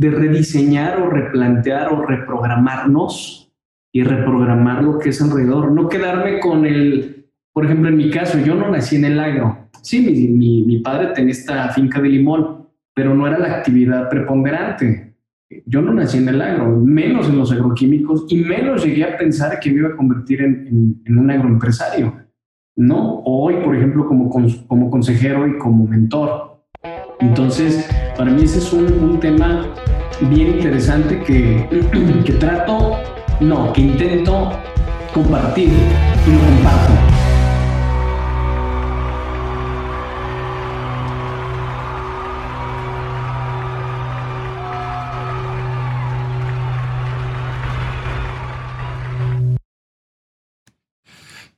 de rediseñar o replantear o reprogramarnos y reprogramar lo que es alrededor. No quedarme con el, por ejemplo, en mi caso, yo no nací en el agro. Sí, mi, mi, mi padre tenía esta finca de limón, pero no era la actividad preponderante. Yo no nací en el agro, menos en los agroquímicos y menos llegué a pensar que me iba a convertir en, en, un agroempresario. No, hoy, por ejemplo, como, como consejero y como mentor. Entonces, para mí ese es un, un tema bien interesante que, que trato, no, que intento compartir y lo comparto.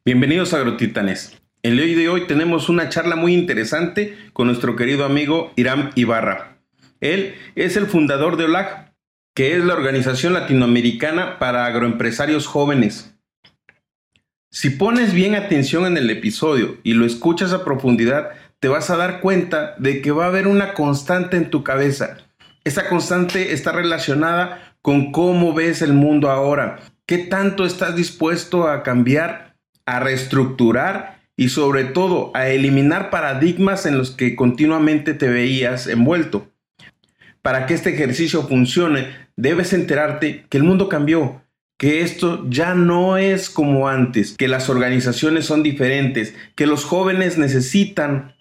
Bienvenidos a Agrotitanes. El día de hoy tenemos una charla muy interesante con nuestro querido amigo Iram Ibarra. Él es el fundador de OLAG, que es la organización latinoamericana para agroempresarios jóvenes. Si pones bien atención en el episodio y lo escuchas a profundidad, te vas a dar cuenta de que va a haber una constante en tu cabeza. Esa constante está relacionada con cómo ves el mundo ahora, qué tanto estás dispuesto a cambiar a reestructurar y sobre todo a eliminar paradigmas en los que continuamente te veías envuelto. Para que este ejercicio funcione, debes enterarte que el mundo cambió, que esto ya no es como antes, que las organizaciones son diferentes, que los jóvenes necesitan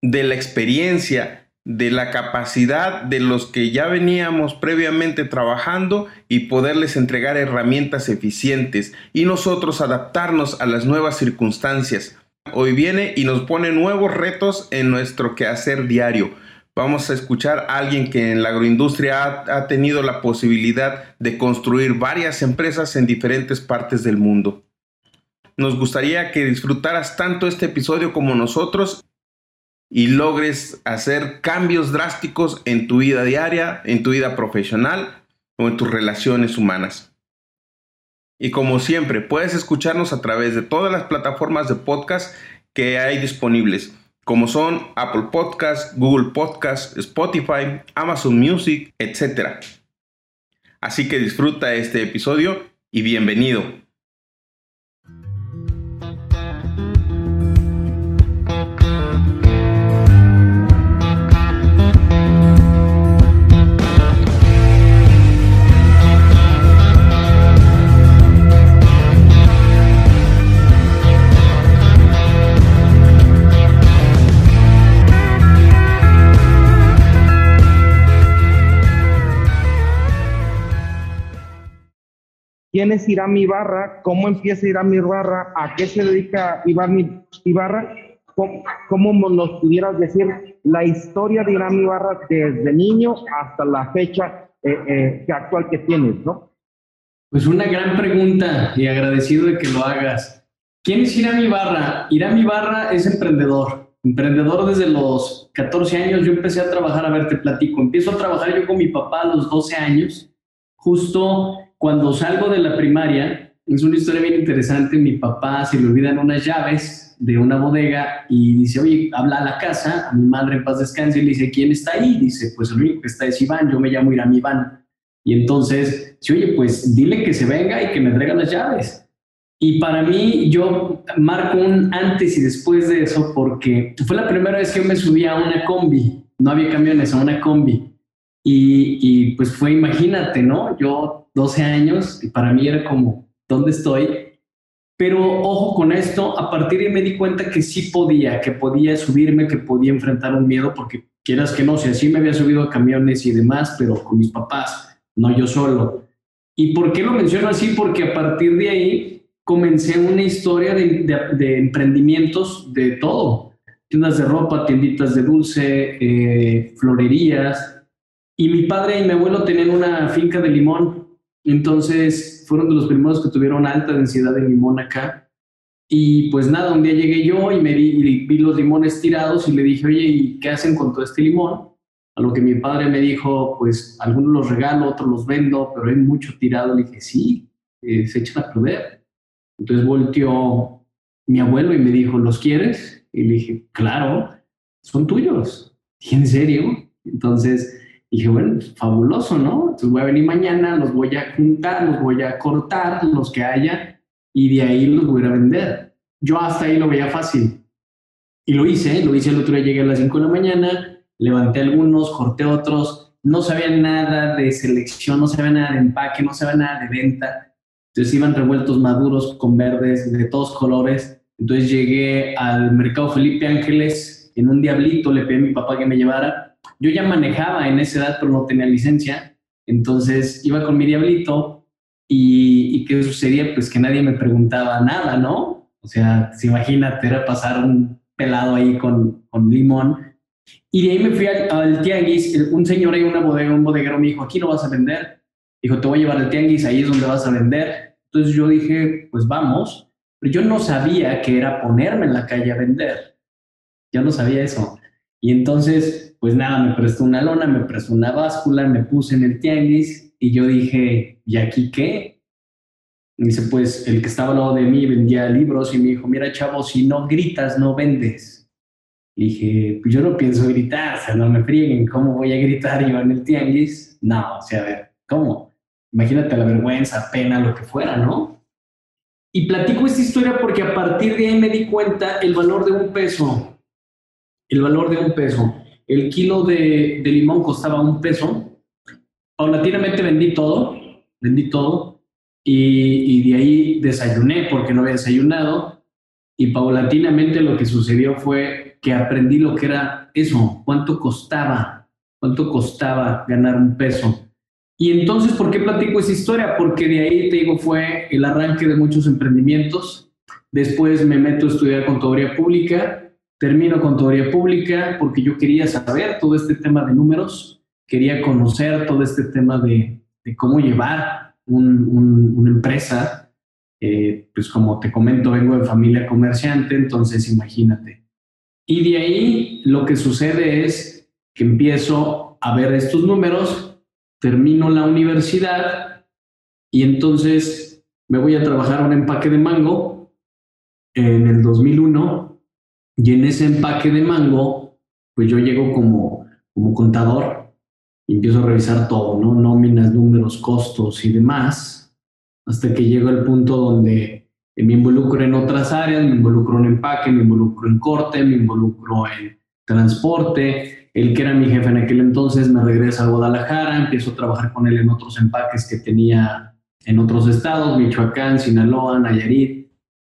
de la experiencia, de la capacidad de los que ya veníamos previamente trabajando y poderles entregar herramientas eficientes y nosotros adaptarnos a las nuevas circunstancias. Hoy viene y nos pone nuevos retos en nuestro quehacer diario. Vamos a escuchar a alguien que en la agroindustria ha, tenido la posibilidad de construir varias empresas en diferentes partes del mundo. Nos gustaría que disfrutaras tanto este episodio como nosotros y logres hacer cambios drásticos en tu vida diaria, en tu vida profesional o en tus relaciones humanas. Y como siempre, puedes escucharnos a través de todas las plataformas de podcast que hay disponibles, como son Apple Podcast, Google Podcast, Spotify, Amazon Music, etc. Así que disfruta este episodio y bienvenido. Quién es Irán Ibarra, cómo empieza Irán Ibarra, a qué se dedica Iván Ibarra, cómo, nos pudieras decir la historia de Irán Ibarra desde niño hasta la fecha eh, eh, actual que tienes, ¿no? Pues una gran pregunta y agradecido de que lo hagas. ¿Quién es Irán Ibarra? Irán Ibarra es emprendedor. Emprendedor desde los 14 años. Yo empecé a trabajar, a ver, te platico. Empiezo a trabajar yo con mi papá a los 12 años. Justo cuando salgo de la primaria, es una historia bien interesante, mi papá se le olvidan unas llaves de una bodega y dice, oye, habla a la casa, a mi madre en paz descanse, y le dice, ¿quién está ahí? Dice, pues el único que está es Iván, yo me llamo Irán Iván. Y entonces, dice, oye, pues dile que se venga y que me traiga las llaves. Y para mí, yo marco un antes y después de eso porque fue la primera vez que yo me subí a una combi, no había camiones, a una combi. Y, y pues fue, imagínate, ¿no? Yo 12 años y para mí era como, ¿dónde estoy? Pero ojo con esto, a partir de ahí me di cuenta que sí podía, que podía subirme, que podía enfrentar un miedo, porque quieras que no, si así me había subido a camiones y demás, pero con mis papás, no yo solo. ¿Y por qué lo menciono así? Porque a partir de ahí comencé una historia de, emprendimientos de todo. Tiendas de ropa, tienditas de dulce, eh, florerías. Y mi padre y mi abuelo tenían una finca de limón entonces fueron de los primeros que tuvieron alta densidad de limón acá. Y pues nada, un día llegué yo y me vi, vi los limones tirados y le dije, oye, ¿y qué hacen con todo este limón? A lo que mi padre me dijo, pues algunos los regalo, otros los vendo, pero hay mucho tirado. Le dije, sí, eh, se echan a perder. Entonces volteó mi abuelo y me dijo, ¿los quieres? Y le dije, claro, son tuyos. ¿Y en serio? Entonces dije, bueno, fabuloso, ¿no? Entonces voy a venir mañana, los voy a juntar, los voy a cortar, los que haya, y de ahí los voy a vender. Yo hasta ahí lo veía fácil. Y lo hice, lo hice el otro día, llegué a las 5 de la mañana, levanté algunos, corté otros, no sabía nada de selección, no sabía nada de empaque, no sabía nada de venta. Entonces iban revueltos maduros con verdes de todos colores. Entonces llegué al mercado Felipe Ángeles, en un diablito le pedí a mi papá que me llevara yo ya manejaba en esa edad, pero no tenía licencia. Entonces iba con mi diablito y, y ¿qué sucedía? Pues que nadie me preguntaba nada, ¿no? O sea, si imagínate, era pasar un pelado ahí con, con limón. Y de ahí me fui al, tianguis. Un señor ahí, una bodega, un bodeguero me dijo, aquí no vas a vender. Dijo, te voy a llevar al tianguis, ahí es donde vas a vender. Entonces yo dije, pues vamos. Pero yo no sabía que era ponerme en la calle a vender. Yo no sabía eso. Y entonces pues nada, me prestó una lona, me prestó una báscula, me puse en el tianguis y yo dije, ¿y aquí qué? Y dice, pues el que estaba al lado de mí vendía libros y me dijo, mira chavo, si no gritas, no vendes. Y dije, pues yo no pienso gritar, o sea, no me frieguen, ¿cómo voy a gritar yo en el tianguis? No, o sea, a ver, ¿cómo? Imagínate la vergüenza, pena, lo que fuera, ¿no? Y platico esta historia porque a partir de ahí me di cuenta el valor de un peso, el valor de un peso el kilo de, limón costaba un peso. Paulatinamente vendí todo, vendí todo y, de ahí desayuné porque no había desayunado y paulatinamente lo que sucedió fue que aprendí lo que era eso, cuánto costaba, cuánto costaba ganar un peso. Y entonces, ¿por qué platico esa historia? Porque de ahí, te digo, fue el arranque de muchos emprendimientos. Después me meto a estudiar contaduría pública Termino con teoría pública porque yo quería saber todo este tema de números, quería conocer todo este tema de, cómo llevar una empresa. Eh, pues como te comento, vengo de familia comerciante, entonces imagínate. Y de ahí lo que sucede es que empiezo a ver estos números, termino la universidad y entonces me voy a trabajar un empaque de mango en el 2001 y en ese empaque de mango, pues yo llego como, como contador y empiezo a revisar todo, ¿no? Nóminas, números, costos y demás, hasta que llego al punto donde me involucro en otras áreas, me involucro en empaque, me involucro en corte, me involucro en transporte. El que era mi jefe en aquel entonces me regresa a Guadalajara, empiezo a trabajar con él en otros empaques que tenía en otros estados, Michoacán, Sinaloa, Nayarit.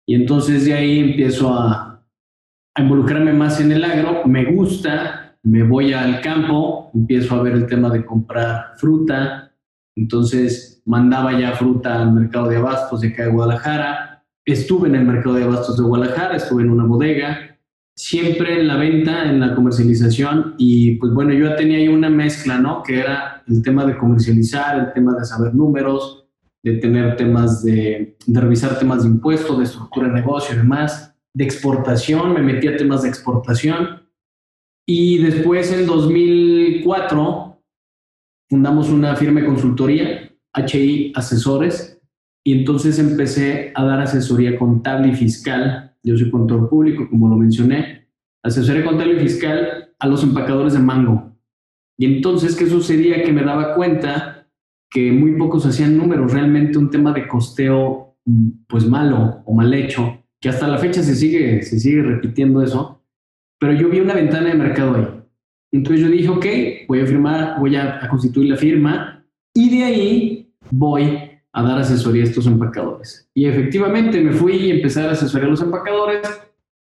Y entonces de ahí empiezo a, a involucrarme más en el agro, me gusta, me voy al campo, empiezo a ver el tema de comprar fruta, entonces mandaba ya fruta al mercado de abastos de acá de Guadalajara, estuve en el mercado de abastos de Guadalajara, estuve en una bodega, siempre en la venta, en la comercialización. Y pues bueno, yo ya tenía ahí una mezcla, ¿no? Que era el tema de comercializar, el tema de saber números, de tener temas de, de revisar temas de impuestos, de estructura de negocio y demás de exportación, me metí a temas de exportación. Y después, en 2004, fundamos una firma de consultoría, HI Asesores, y entonces empecé a dar asesoría contable y fiscal. Yo soy contador público, como lo mencioné, asesoría contable y fiscal a los empacadores de mango. Y entonces, ¿qué sucedía? Que me daba cuenta que muy pocos hacían números, realmente un tema de costeo mm, pues malo o mal hecho que hasta la fecha se sigue, se sigue repitiendo eso, pero yo vi una ventana de mercado ahí. Entonces yo dije, ok, voy a firmar, voy a, constituir la firma y de ahí voy a dar asesoría a estos empacadores. Y efectivamente me fui y empecé a asesorar a los empacadores.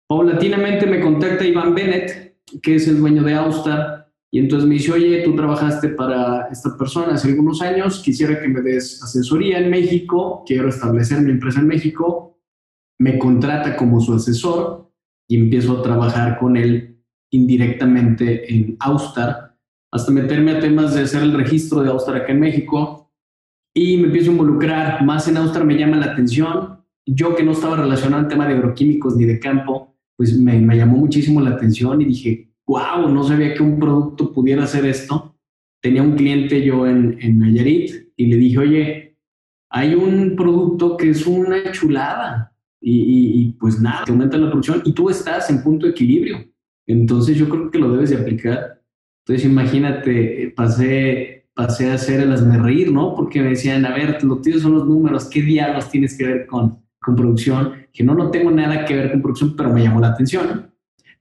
Paulatinamente me contacta Iván Bennett, que es el dueño de Austar, y entonces me dice, oye, tú trabajaste para esta persona hace algunos años, quisiera que me des asesoría en México, quiero establecer mi empresa en México, me contrata como su asesor y empiezo a trabajar con él indirectamente en Austar, hasta meterme a temas de hacer el registro de Austar acá en México y me empiezo a involucrar más en Austar, me llama la atención. Yo que no estaba relacionado al tema de agroquímicos ni de campo, pues me, me llamó muchísimo la atención y dije, wow, no sabía que un producto pudiera hacer esto. Tenía un cliente yo en, en Nayarit y le dije, oye, hay un producto que es una chulada, y, pues nada, te aumenta la producción y tú estás en punto de equilibrio. Entonces yo creo que lo debes de aplicar. Entonces imagínate, pasé, pasé a hacer el reír, ¿no? Porque me decían, a ver, lo tíos son los números, ¿qué diablos tienes que ver con, con producción? Que no, no tengo nada que ver con producción, pero me llamó la atención.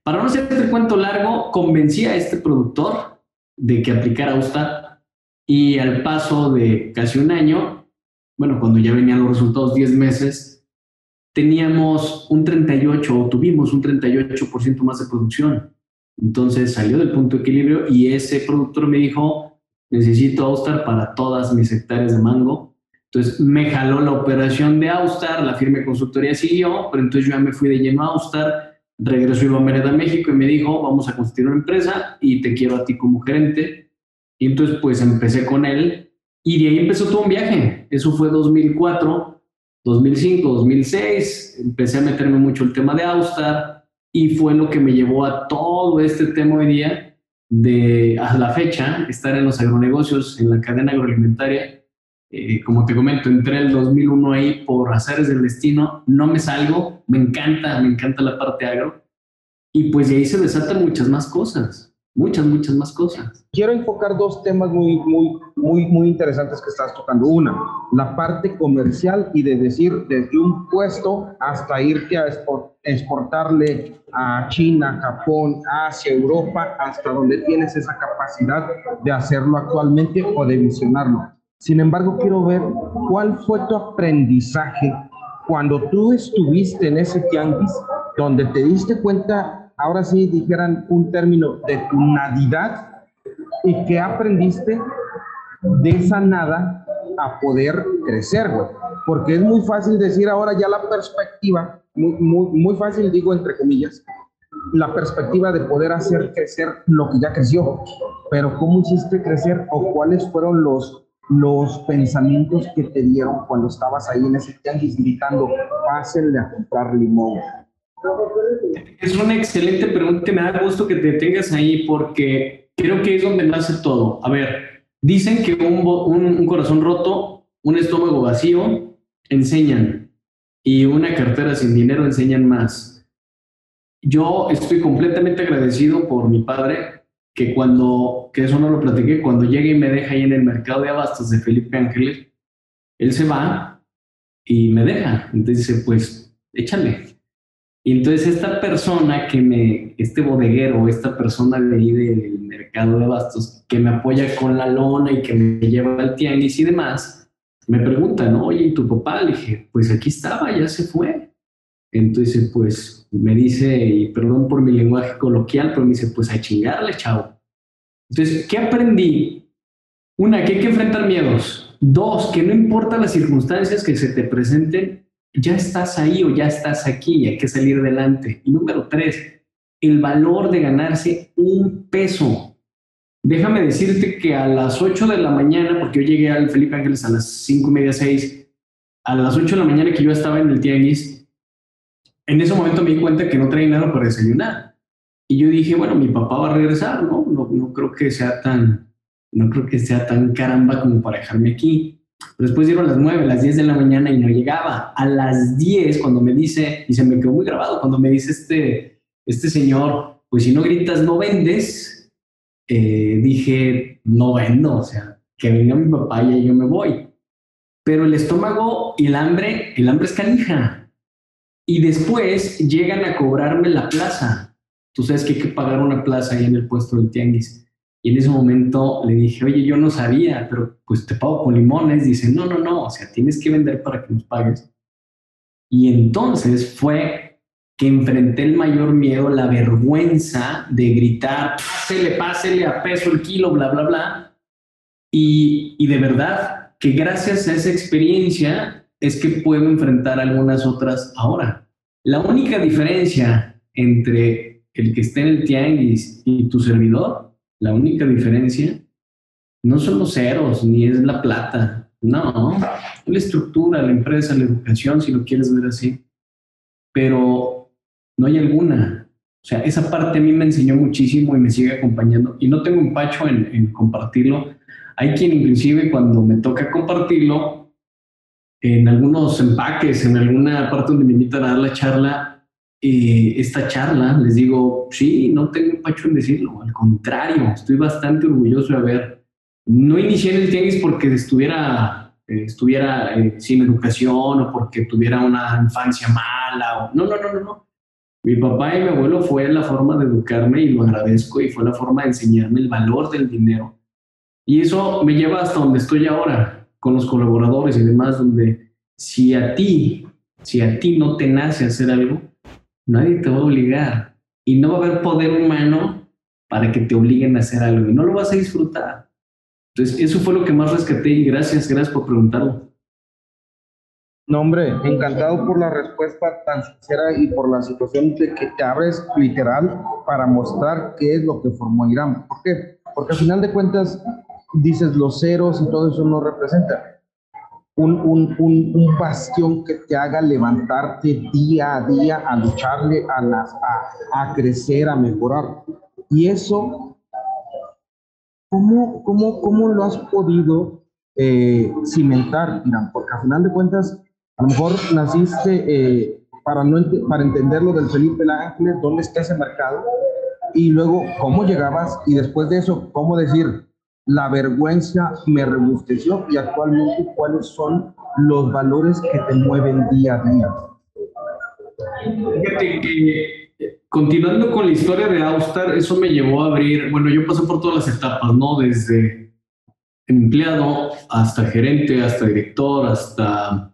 Para no hacerte el cuento largo, convencí a este productor de que aplicara Austar y al paso de casi un año, bueno, cuando ya venían los resultados 10 meses, teníamos un 38 o tuvimos un 38% más de producción. Entonces salió del punto de equilibrio y ese productor me dijo, necesito Austar para todas mis hectáreas de mango. Entonces me jaló la operación de Austar, la firma de consultoría siguió, pero entonces yo ya me fui de lleno a Austar regresó Iván Mereda a México y me dijo, vamos a constituir una empresa y te quiero a ti como gerente. Y entonces pues empecé con él y de ahí empezó todo un viaje. Eso fue 2004, 2005, 2006. Empecé a meterme mucho el tema de Austar y fue lo que me llevó a todo este tema hoy día de a la fecha estar en los agronegocios, en la cadena agroalimentaria. Eh, como te comento, entré el 2001 ahí por azares del destino, no me salgo, me encanta, me encanta la parte agro. Y pues de ahí se desatan muchas más cosas, muchas, muchas más cosas. Quiero enfocar dos temas muy, muy, muy, muy interesantes que estás tocando. Una, la parte comercial y de decir desde un puesto hasta irte a exportarle a China, Japón, Asia, Europa, hasta donde tienes esa capacidad de hacerlo actualmente o de visionarlo. Sin embargo, quiero ver cuál fue tu aprendizaje cuando tú estuviste en ese tianguis, donde te diste cuenta, ahora sí dijeran un término, de tu nadidad, y que aprendiste de esa nada a poder crecer, güey. Porque es muy fácil decir ahora ya la perspectiva, muy, muy, muy fácil digo entre comillas, la perspectiva de poder hacer crecer lo que ya creció. Pero ¿cómo hiciste crecer o cuáles fueron los los pensamientos que te dieron cuando estabas ahí en ese tianguis gritando, pásenle a comprar limón? Es una excelente pregunta, me da gusto que te tengas ahí porque creo que es donde nace todo. A ver, dicen que un, corazón roto, un estómago vacío, enseñan y una cartera sin dinero enseñan más. Yo estoy completamente agradecido por mi padre que cuando, que eso no lo platiqué, cuando llega y me deja ahí en el mercado de abastos de Felipe Ángeles, él se va y me deja. Entonces dice, pues échale. Y entonces esta persona que me, este bodeguero, esta persona de ahí del mercado de abastos, que me apoya con la lona y que me lleva al tianguis y demás, me preguntan, oye, ¿y tu papá? Le dije, pues aquí estaba, ya se fue. Entonces, pues me dice, y perdón por mi lenguaje coloquial, pero me dice, pues a chingarle, chavo. Entonces, ¿qué aprendí? Una, que hay que enfrentar miedos. Dos, que no importa las circunstancias que se te presenten, ya estás ahí o ya estás aquí y hay que salir adelante. Y número tres, el valor de ganarse un peso. Déjame decirte que a las 8 de la mañana, porque yo llegué al Felipe Ángeles a las 5 y media, 6, a las 8 de la mañana que yo estaba en el tianguis, en ese momento me di cuenta que no traía nada para desayunar. Y yo dije, bueno, mi papá va a regresar, ¿no? No, no creo que sea tan, no creo que sea tan caramba como para dejarme aquí. Después dieron las 9, las 10 de la mañana y no llegaba. A las 10, cuando me dice, y se me quedó muy grabado, cuando me dice este, este señor, pues si no gritas, no vendes, eh, dije, no vendo, o sea, que venga mi papá y yo me voy. Pero el estómago y el hambre, el hambre es canija. Y después llegan a cobrarme la plaza. Tú sabes que hay que pagar una plaza ahí en el puesto del tianguis. Y en ese momento le dije, oye, yo no sabía, pero pues te pago con limones. Dice, no, no, no, o sea, tienes que vender para que nos pagues. Y entonces fue que enfrenté el mayor miedo, la vergüenza de gritar, pásele, pásele a peso el kilo, bla, bla, bla. Y, y de verdad que gracias a esa experiencia es que puedo enfrentar algunas otras ahora. La única diferencia entre el que esté en el tianguis y tu servidor, la única diferencia no son los ceros ni es la plata. No, la estructura, la empresa, la educación, si lo quieres ver así. Pero no hay alguna. O sea, esa parte a mí me enseñó muchísimo y me sigue acompañando. Y no tengo empacho en, compartirlo. Hay quien inclusive cuando me toca compartirlo, en algunos empaques, en alguna parte donde me invitan a dar la charla, eh, esta charla, les digo, sí, no tengo empacho en decirlo, al contrario, estoy bastante orgulloso de haber, no inicié el tenis porque estuviera, eh, estuviera sin educación o porque tuviera una infancia mala, no, no, no, no, no. Mi papá y mi abuelo fue la forma de educarme y lo agradezco y fue la forma de enseñarme el valor del dinero. Y eso me lleva hasta donde estoy ahora, con los colaboradores y demás, donde si a ti, si a ti no te nace hacer algo, nadie te va a obligar y no va a haber poder humano para que te obliguen a hacer algo y no lo vas a disfrutar. Entonces, eso fue lo que más rescaté y gracias, gracias por preguntarlo. No, hombre, encantado por la respuesta tan sincera y por la situación de que te abres literal para mostrar qué es lo que formó Irán. ¿Por qué? Porque al final de cuentas, dices los ceros y todo eso no representa un, un, un, bastión que te haga levantarte día a día a lucharle, a, las, a, crecer, a mejorar. Y eso, ¿cómo, cómo, cómo lo has podido eh, cimentar, Irán? Porque al final de cuentas, a lo mejor naciste eh, para, no para entender lo del Felipe Ángeles, dónde está ese mercado, y luego cómo llegabas, y después de eso, cómo decir, la vergüenza me rebusteció y actualmente cuáles son los valores que te mueven día a día. Fíjate que continuando con la historia de Austar, eso me llevó a abrir, bueno, yo pasé por todas las etapas, ¿no? Desde empleado hasta gerente, hasta director, hasta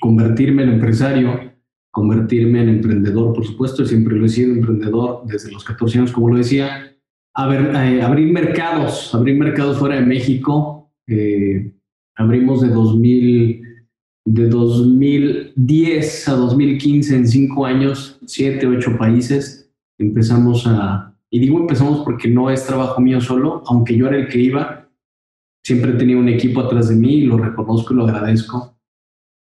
convertirme en empresario, convertirme en emprendedor, por supuesto, siempre lo he sido emprendedor desde los 14 años, como lo decía, ver, abrir mercados, abrir mercados fuera de México. Eh, abrimos de 2000, de 2010 a 2015 en cinco años, siete, ocho países. Empezamos a, y digo empezamos porque no es trabajo mío solo, aunque yo era el que iba, siempre tenía un equipo atrás de mí y lo reconozco y lo agradezco.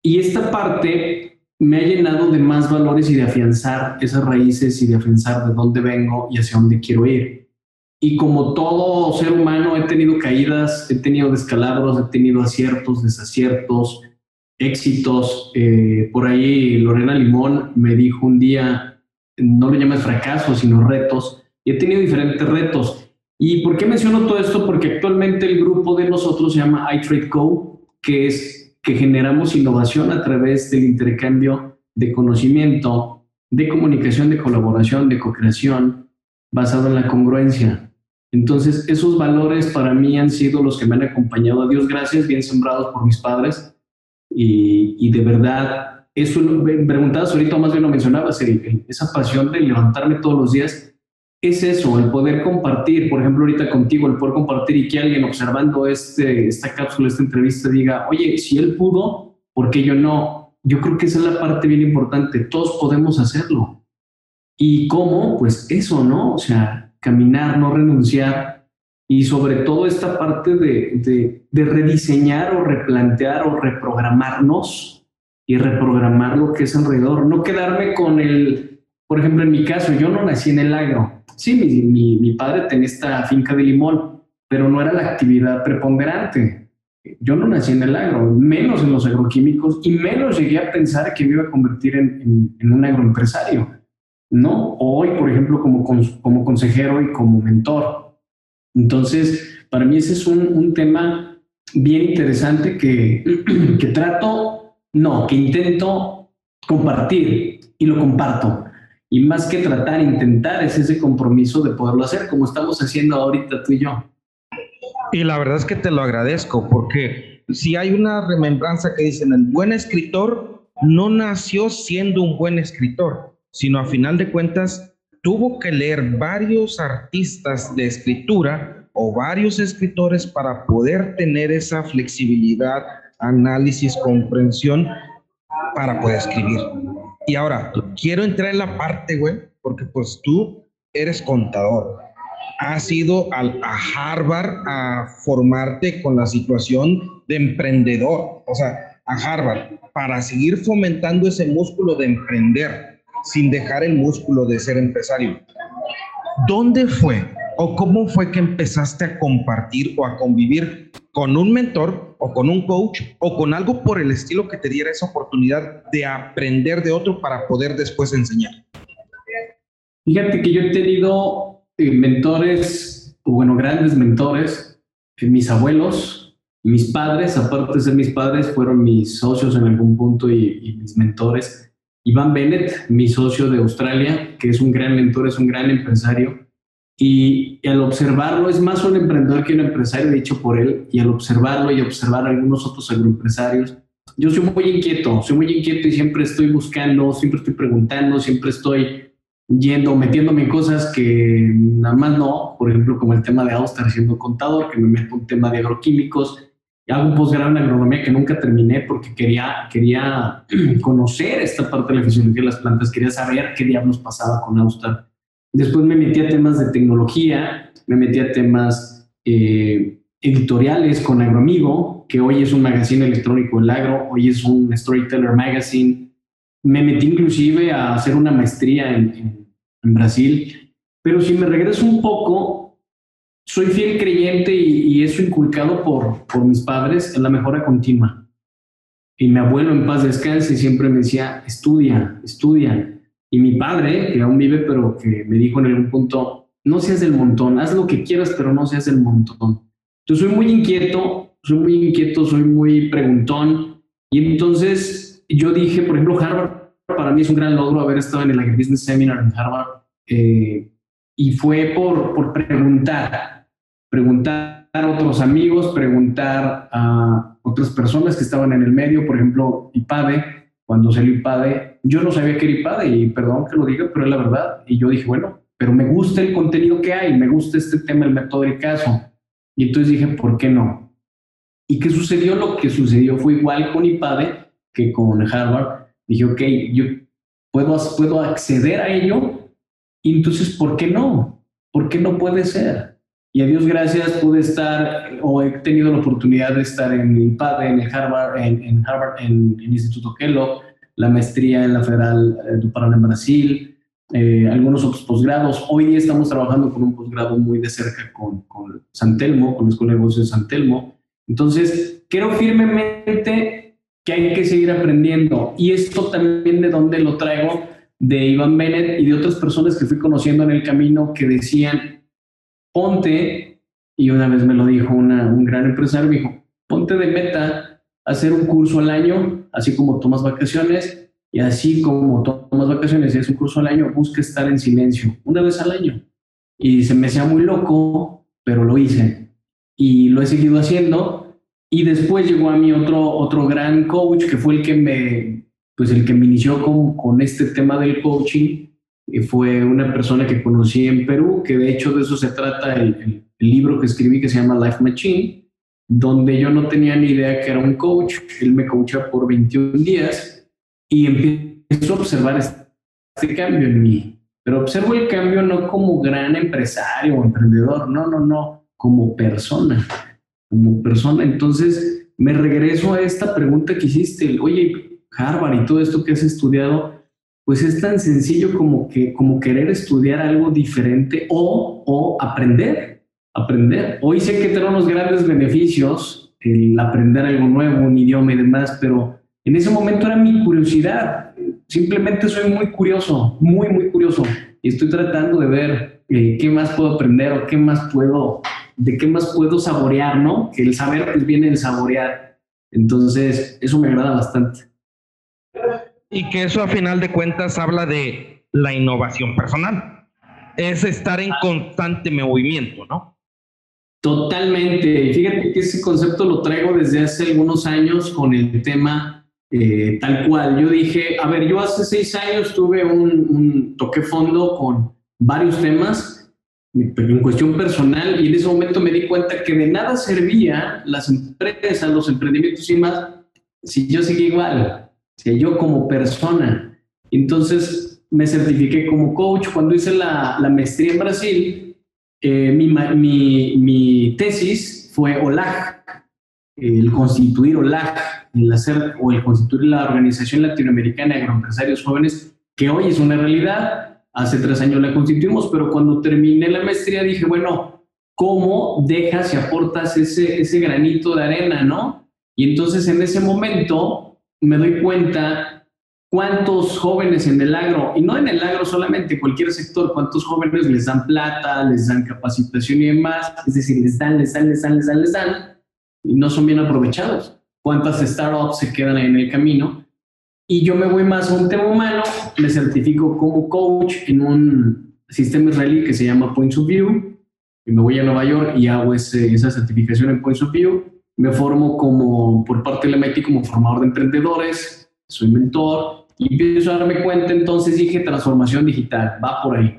Y esta parte me ha llenado de más valores y de afianzar esas raíces y de afianzar de dónde vengo y hacia dónde quiero ir. Y como todo ser humano, he tenido caídas, he tenido descalabros, he tenido aciertos, desaciertos, éxitos. Eh, por ahí Lorena Limón me dijo un día, no lo llames fracasos, sino retos. Y he tenido diferentes retos. ¿Y por qué menciono todo esto? Porque actualmente el grupo de nosotros se llama iTrade Co, que es que generamos innovación a través del intercambio de conocimiento, de comunicación, de colaboración, de co-creación, basado en la congruencia. Entonces, esos valores para mí han sido los que me han acompañado, a Dios gracias, bien sembrados por mis padres. Y, de verdad, eso preguntabas ahorita, más bien lo mencionabas, esa pasión de levantarme todos los días, es eso, el poder compartir, por ejemplo, ahorita contigo, el poder compartir y que alguien observando este, esta cápsula, esta entrevista, diga, oye, si él pudo, ¿por qué yo no? Yo creo que esa es la parte bien importante, todos podemos hacerlo. ¿Y cómo? Pues eso, ¿no? O sea, caminar, no renunciar y sobre todo esta parte de, de, rediseñar o replantear o reprogramarnos y reprogramar lo que es alrededor, no quedarme con el, por ejemplo, en mi caso, yo no nací en el agro, sí, mi, mi, padre tenía esta finca de limón, pero no era la actividad preponderante. Yo no nací en el agro, menos en los agroquímicos y menos llegué a pensar que me iba a convertir en, en, en un agroempresario. ¿No? Hoy, por ejemplo, como, como consejero y como mentor. Entonces, para mí ese es un, tema bien interesante que, que trato, no, que intento compartir y lo comparto. Y más que tratar, intentar es ese compromiso de poderlo hacer, como estamos haciendo ahorita tú y yo. Y la verdad es que te lo agradezco, porque si hay una remembranza que dicen, el buen escritor no nació siendo un buen escritor, sino a final de cuentas tuvo que leer varios artistas de escritura o varios escritores para poder tener esa flexibilidad, análisis, comprensión para poder escribir. Y ahora, quiero entrar en la parte, güey, porque pues tú eres contador. Has ido al, a Harvard a formarte con la situación de emprendedor, o sea, a Harvard, para seguir fomentando ese músculo de emprender sin dejar el músculo de ser empresario. ¿Dónde fue o cómo fue que empezaste a compartir o a convivir con un mentor o con un coach o con algo por el estilo que te diera esa oportunidad de aprender de otro para poder después enseñar? Fíjate que yo he tenido eh, mentores, o bueno, grandes mentores, eh, mis abuelos, mis padres, aparte de ser mis padres, fueron mis socios en algún punto y, y mis mentores. Iván Bennett, mi socio de Australia, que es un gran mentor, es un gran empresario, y, al observarlo, es más un emprendedor que un empresario, dicho por él, y al observarlo y observar a algunos otros agroempresarios, yo soy muy inquieto, soy muy inquieto y siempre estoy buscando, siempre estoy preguntando, siempre estoy yendo, metiéndome en cosas que nada más no, por ejemplo, como el tema de Austar siendo contador, que me meto un tema de agroquímicos, y hago un posgrado en agronomía que nunca terminé porque quería, quería conocer esta parte de la fisiología de las plantas, quería saber qué diablos pasaba con Austar Después me metí a temas de tecnología, me metí a temas eh, editoriales con Agroamigo, que hoy es un magazine electrónico del agro, hoy es un Storyteller Magazine. Me metí inclusive a hacer una maestría en, Brasil, pero si me regreso un poco, soy fiel creyente y, y, eso inculcado por, por mis padres en la mejora continua. Y mi abuelo en paz descanse siempre me decía, estudia, estudia. Y mi padre, que aún vive, pero que me dijo en algún punto, no seas del montón, haz lo que quieras, pero no seas del montón. Entonces soy muy inquieto, soy muy inquieto, soy muy preguntón. Y entonces yo dije, por ejemplo, Harvard para mí es un gran logro haber estado en el Agribusiness Seminar en Harvard. Eh, y fue por, por preguntar, preguntar a otros amigos, preguntar a otras personas que estaban en el medio, por ejemplo, IPADE, cuando salió IPADE, yo no sabía que era IPADE y perdón que lo diga, pero es la verdad. Y yo dije, bueno, pero me gusta el contenido que hay, me gusta este tema, el método del caso. Y entonces dije, ¿por qué no? ¿Y qué sucedió? Lo que sucedió fue igual con IPADE que con Harvard. Dije, ok, yo puedo, puedo acceder a ello. Y entonces, ¿por qué no? ¿Por qué no puede ser? Y a Dios gracias pude estar o he tenido la oportunidad de estar en el IPADE, en el Harvard, en, Harvard, en el Instituto Kellogg, la maestría en la Federal eh, de Paraná en Brasil, eh, algunos otros posgrados. Hoy día estamos trabajando con un posgrado muy de cerca con, con San Telmo, con la Escuela de Negocios de San Telmo. Entonces, creo firmemente que hay que seguir aprendiendo. Y esto también de donde lo traigo, de Iván Bennett y de otras personas que fui conociendo en el camino que decían, ponte, y una vez me lo dijo un gran empresario, dijo, ponte de meta hacer un curso al año, así como tomas vacaciones, y así como tomas vacaciones y es un curso al año, busca estar en silencio, una vez al año. Y se me hacía muy loco, pero lo hice. Y lo he seguido haciendo. Y después llegó a mí otro, otro gran coach que fue el que me, pues el que me inició con, con este tema del coaching fue una persona que conocí en Perú, que de hecho de eso se trata el, libro que escribí que se llama Life Machine, donde yo no tenía ni idea que era un coach, él me coacha por 21 días y empiezo a observar este cambio en mí. Pero observo el cambio no como gran empresario o emprendedor, no, no, no, como persona, como persona. Entonces me regreso a esta pregunta que hiciste, oye, Harvard y todo esto que has estudiado, pues es tan sencillo como, que, como querer estudiar algo diferente o, o aprender, aprender. Hoy sé que tenemos unos grandes beneficios el aprender algo nuevo, un idioma y demás, pero en ese momento era mi curiosidad. Simplemente soy muy curioso, muy, muy curioso. Y estoy tratando de ver eh, qué más puedo aprender o qué más puedo, de qué más puedo saborear, ¿no? Que el saber pues viene del saborear. Entonces, eso me agrada bastante. Y que eso a final de cuentas habla de la innovación personal. Es estar en constante movimiento, ¿no? Totalmente. Fíjate que ese concepto lo traigo desde hace algunos años con el tema eh, tal cual. Yo dije, a ver, yo hace seis años tuve un, un toque fondo con varios temas en cuestión personal y en ese momento me di cuenta que de nada servía las empresas, los emprendimientos y más si yo seguía igual yo como persona. Entonces me certifiqué como coach. Cuando hice la, la maestría en Brasil, eh, mi, mi, mi, tesis fue OLAG, el constituir OLAG, el hacer o el constituir la Organización Latinoamericana de Agroempresarios Jóvenes, que hoy es una realidad. Hace tres años la constituimos, pero cuando terminé la maestría dije, bueno, cómo dejas y aportas ese, ese granito de arena, ¿no? Y entonces en ese momento me doy cuenta cuántos jóvenes en el agro, y no en el agro solamente, cualquier sector, cuántos jóvenes les dan plata, les dan capacitación y demás, es decir, les dan, les dan, les dan, les dan, les dan, y no son bien aprovechados. Cuántas startups se quedan ahí en el camino. Y yo me voy más a un tema humano, me certifico como coach en un sistema israelí que se llama Points of View, y me voy a Nueva York y hago ese, esa certificación en Points of View, me formo como por parte del MIT como formador de emprendedores, soy mentor y empiezo a darme cuenta, entonces dije transformación digital, va por ahí.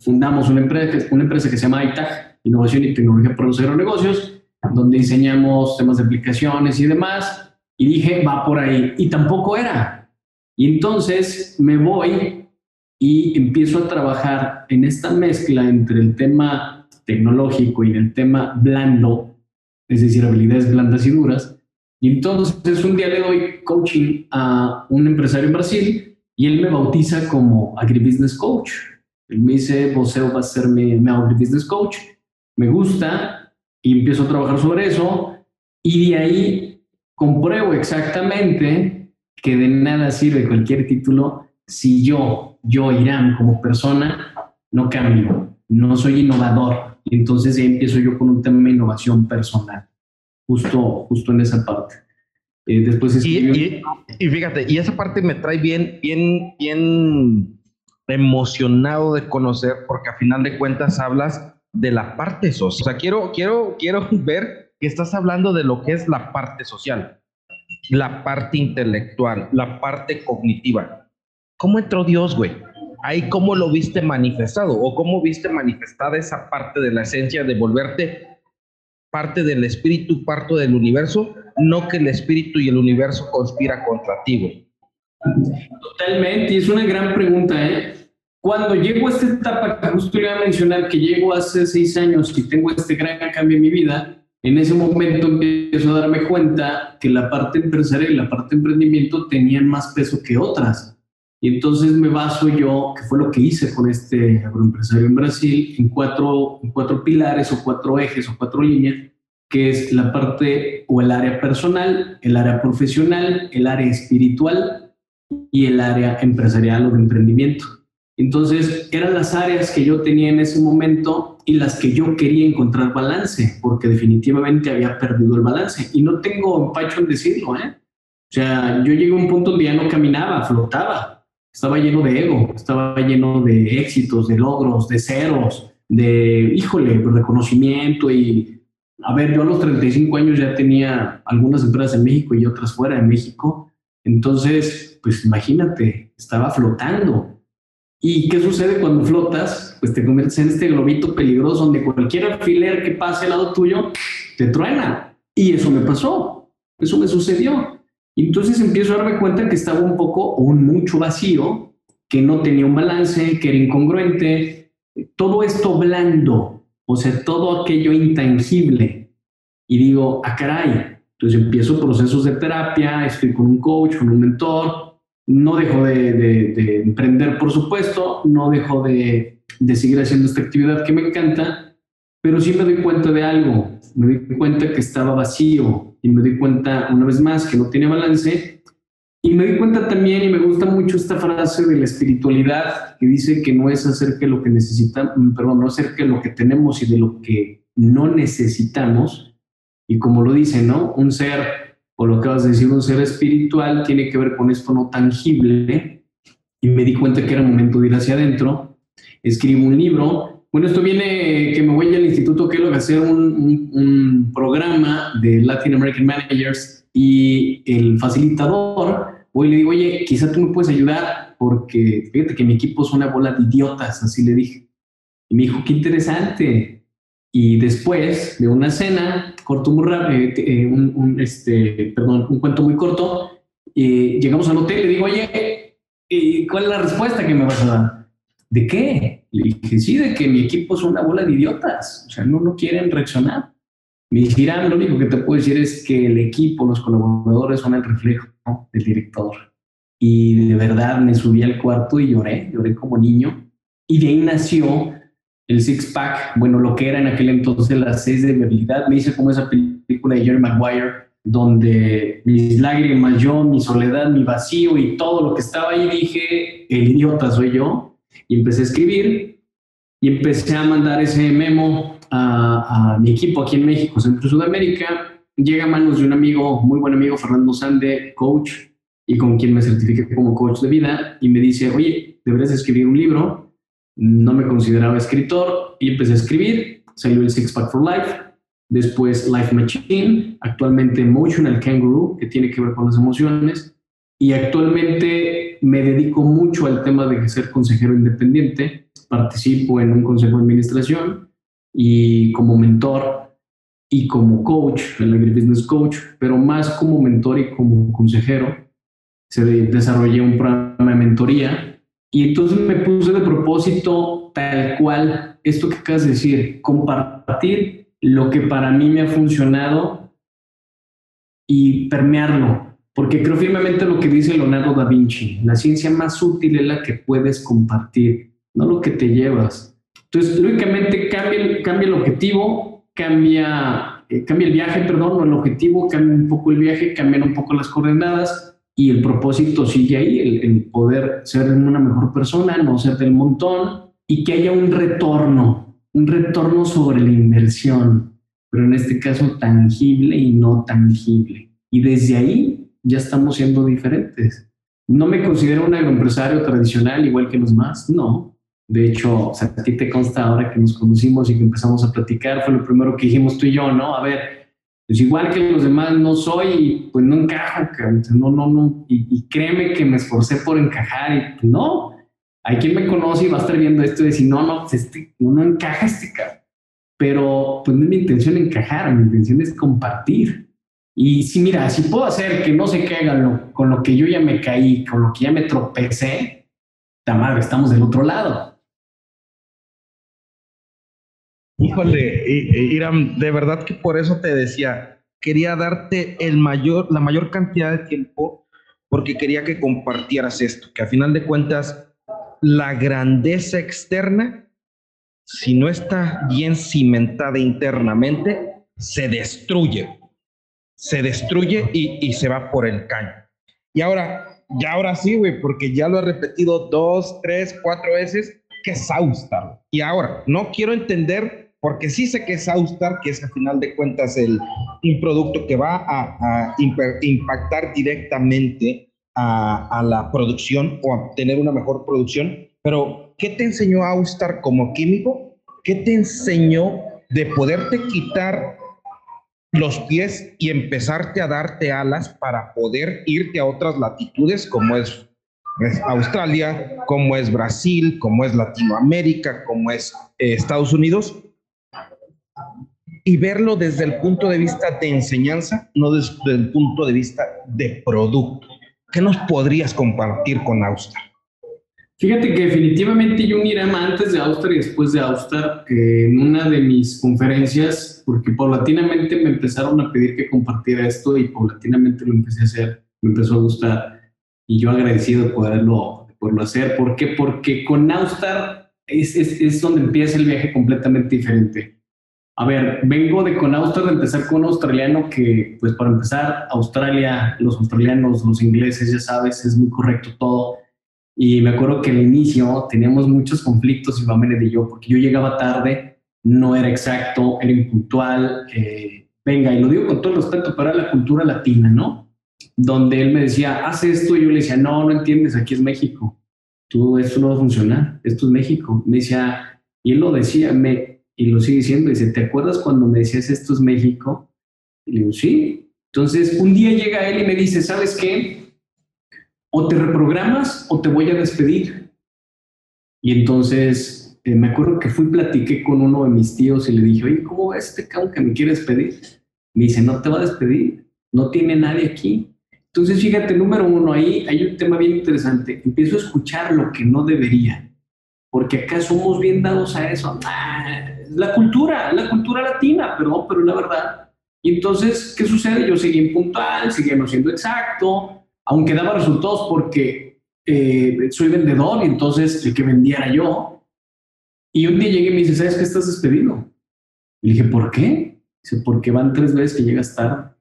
Fundamos una empresa, una empresa que se llama ITAG, Innovación y Tecnología para los Negocios, donde diseñamos temas de aplicaciones y demás, y dije, va por ahí, y tampoco era. Y entonces me voy y empiezo a trabajar en esta mezcla entre el tema tecnológico y el tema blando, es decir, habilidades blandas y duras. Y entonces un día le doy coaching a un empresario en Brasil y él me bautiza como agribusiness coach. Él me dice, Boseo va a ser mi, mi agribusiness coach. Me gusta y empiezo a trabajar sobre eso y de ahí compruebo exactamente que de nada sirve cualquier título si yo, yo, Irán, como persona, no cambio, no soy innovador, y entonces ahí empiezo yo con un tema de innovación personal, justo, justo en esa parte. Eh, después y, y, fíjate, y esa parte me trae bien, bien, bien emocionado de conocer, porque a final de cuentas hablas de la parte social. O sea, quiero, quiero, quiero ver que estás hablando de lo que es la parte social, la parte intelectual, la parte cognitiva. ¿Cómo entró Dios, güey? Ahí cómo lo viste manifestado o cómo viste manifestada esa parte de la esencia de volverte parte del espíritu, parte del universo, no que el espíritu y el universo conspira contra ti. Totalmente, y es una gran pregunta, ¿eh? Cuando llego a esta etapa que justo iba a mencionar, que llego hace seis años y tengo este gran cambio en mi vida, en ese momento empiezo a darme cuenta que la parte empresarial y la parte de emprendimiento tenían más peso que otras. Y entonces me baso yo, que fue lo que hice con este agroempresario en Brasil, en cuatro, en cuatro pilares o cuatro ejes o cuatro líneas, que es la parte o el área personal, el área profesional, el área espiritual y el área empresarial o de emprendimiento. Entonces, eran las áreas que yo tenía en ese momento y las que yo quería encontrar balance, porque definitivamente había perdido el balance. Y no tengo empacho en decirlo, ¿eh? O sea, yo llegué a un punto donde ya no caminaba, flotaba estaba lleno de ego, estaba lleno de éxitos, de logros, de ceros, de, híjole, reconocimiento y, a ver, yo a los 35 años ya tenía algunas empresas en México y otras fuera de México. Entonces, pues imagínate, estaba flotando. ¿Y qué sucede cuando flotas? Pues te conviertes en este globito peligroso donde cualquier alfiler que pase al lado tuyo te truena. Y eso me pasó, eso me sucedió. Entonces empiezo a darme cuenta que estaba un poco o un mucho vacío, que no tenía un balance, que era incongruente, todo esto blando, o sea, todo aquello intangible. Y digo, ah, caray. Entonces empiezo procesos de terapia, estoy con un coach, con un mentor, no dejo de, emprender, por supuesto, no dejo de, de seguir haciendo esta actividad que me encanta, pero sí me doy cuenta de algo, me doy cuenta que estaba vacío, y me di cuenta una vez más que no tiene balance. Y me di cuenta también, y me gusta mucho esta frase de la espiritualidad, que dice que no es acerca de lo que necesitamos, perdón, no acerca de lo que tenemos y de lo que no necesitamos. Y como lo dice, ¿no? Un ser, o lo que acabas de decir, un ser espiritual tiene que ver con esto no tangible. Y me di cuenta que era momento de ir hacia adentro. Escribo un libro bueno, esto viene que me voy al Instituto Kellogg a hacer un, un, programa de Latin American Managers y el facilitador, voy y le digo, oye, quizá tú me puedes ayudar porque fíjate que mi equipo es una bola de idiotas, así le dije. Y me dijo, qué interesante. Y después de una cena, corto muy rápido, eh, eh, un, este, perdón, un cuento muy corto, eh, llegamos al hotel y le digo, oye, ¿cuál es la respuesta que me vas a dar? ¿De qué? Le dije, sí, de que mi equipo es una bola de idiotas, o sea, no, no quieren reaccionar. Me dijeron, lo único que te puedo decir es que el equipo, los colaboradores son el reflejo del director. Y de verdad me subí al cuarto y lloré, lloré como niño. Y de ahí nació el Six Pack, bueno, lo que era en aquel entonces las seis de habilidad, me hice como esa película de Jerry Maguire, donde mis lágrimas, yo, mi soledad, mi vacío y todo lo que estaba ahí, dije, el idiota soy yo, y empecé a escribir y empecé a mandar ese memo a, a mi equipo aquí en México, Centro Sudamérica, llega a manos de un amigo, muy buen amigo, Fernando Sande, coach, y con quien me certifique como coach de vida, y me dice, oye, deberías escribir un libro. No me consideraba escritor y empecé a escribir. Salió el Six Pack for Life, después Life Machine, actualmente Emotional Kangaroo, que tiene que ver con las emociones, y actualmente me dedico mucho al tema de ser consejero independiente. Participo en un consejo de administración y como mentor y como coach, el agribusiness coach, pero más como mentor y como consejero. Se desarrollé un programa de mentoría y entonces me puse de propósito tal cual esto que acabas de decir, compartir lo que para mí me ha funcionado y permearlo, porque creo firmemente lo que dice Leonardo da Vinci, la ciencia más útil es la que puedes compartir, no lo que te llevas. Entonces, lógicamente cambia, cambia el objetivo, cambia, eh, cambia el viaje, perdón, el objetivo, cambia un poco el viaje, cambian un poco las coordenadas y el propósito sigue ahí, el, poder ser una mejor persona, no ser del montón y que haya un retorno, un retorno sobre la inversión, pero en este caso tangible y no tangible. Y desde ahí ya estamos siendo diferentes. No me considero un agroempresario tradicional igual que los más, no. De hecho, a ti te consta ahora que nos conocimos y que empezamos a platicar, fue lo primero que dijimos tú y yo, ¿no? A ver, pues igual que los demás no soy, pues no encajo, no, no, no. Y, créeme que me esforcé por encajar y pues, no. Hay quien me conoce y va a estar viendo esto y decir, no, no, pues, este, no, no encaja este cabrón. Pero pues no es mi intención encajar, mi intención es compartir. Y si mira, si puedo hacer que no se caigan con lo que yo ya me caí, con lo que ya me tropecé, la madre, estamos del otro lado. Híjole, Iram, de verdad que por eso te decía, quería darte el mayor, la mayor cantidad de tiempo porque quería que compartieras esto, que a final de cuentas la grandeza externa, si no está bien cimentada internamente, se destruye, se destruye y, y se va por el caño. Y ahora, ya ahora sí, güey, porque ya lo he repetido dos, tres, cuatro veces, que es Austar. Y ahora, no quiero entender porque sí sé que es Austar, que es a final de cuentas el, un producto que va a, impactar directamente a, la producción o a tener una mejor producción, pero ¿qué te enseñó Austar como químico? ¿Qué te enseñó de poderte quitar los pies y empezarte a darte alas para poder irte a otras latitudes como es, Australia, como es Brasil, como es Latinoamérica, como es eh, Estados Unidos? y verlo desde el punto de vista de enseñanza, no desde el punto de vista de producto. ¿Qué nos podrías compartir con Austar? Fíjate que definitivamente yo Irama antes de Austar y después de Austar, en una de mis conferencias, porque paulatinamente me empezaron a pedir que compartiera esto y paulatinamente lo empecé a hacer, me empezó a gustar y yo agradecido de poderlo, de poderlo hacer. ¿Por qué? Porque con Austar es, es, es donde empieza el viaje completamente diferente a ver, vengo de con Austria de empezar con un australiano que, pues para empezar, Australia, los australianos, los ingleses, ya sabes, es muy correcto todo. Y me acuerdo que al inicio teníamos muchos conflictos, Iván y yo, porque yo llegaba tarde, no era exacto, era impuntual. Eh, venga, y lo digo con todo el respeto para la cultura latina, ¿no? Donde él me decía, haz esto, y yo le decía, no, no entiendes, aquí es México. Tú, esto no va a funcionar, esto es México. Me decía, y él lo decía, me, y lo sigue diciendo. Dice, ¿te acuerdas cuando me decías esto es México? Y le digo, sí. Entonces, un día llega él y me dice, ¿sabes qué? O te reprogramas o te voy a despedir. Y entonces, eh, me acuerdo que fui, platiqué con uno de mis tíos y le dije, oye, ¿cómo va este cabrón que me quiere despedir? Me dice, no te va a despedir, no tiene nadie aquí. Entonces, fíjate, número uno, ahí hay un tema bien interesante. Empiezo a escuchar lo que no debería, porque acá somos bien dados a eso. Ah, la cultura, la cultura latina, perdón, pero la verdad. Y entonces, ¿qué sucede? Yo seguí impuntual, seguía no siendo exacto, aunque daba resultados porque eh, soy vendedor y entonces el que vendiera yo. Y un día llegué y me dice, ¿sabes qué estás despedido? Y dije, ¿por qué? Dice, porque van tres veces que llegas tarde.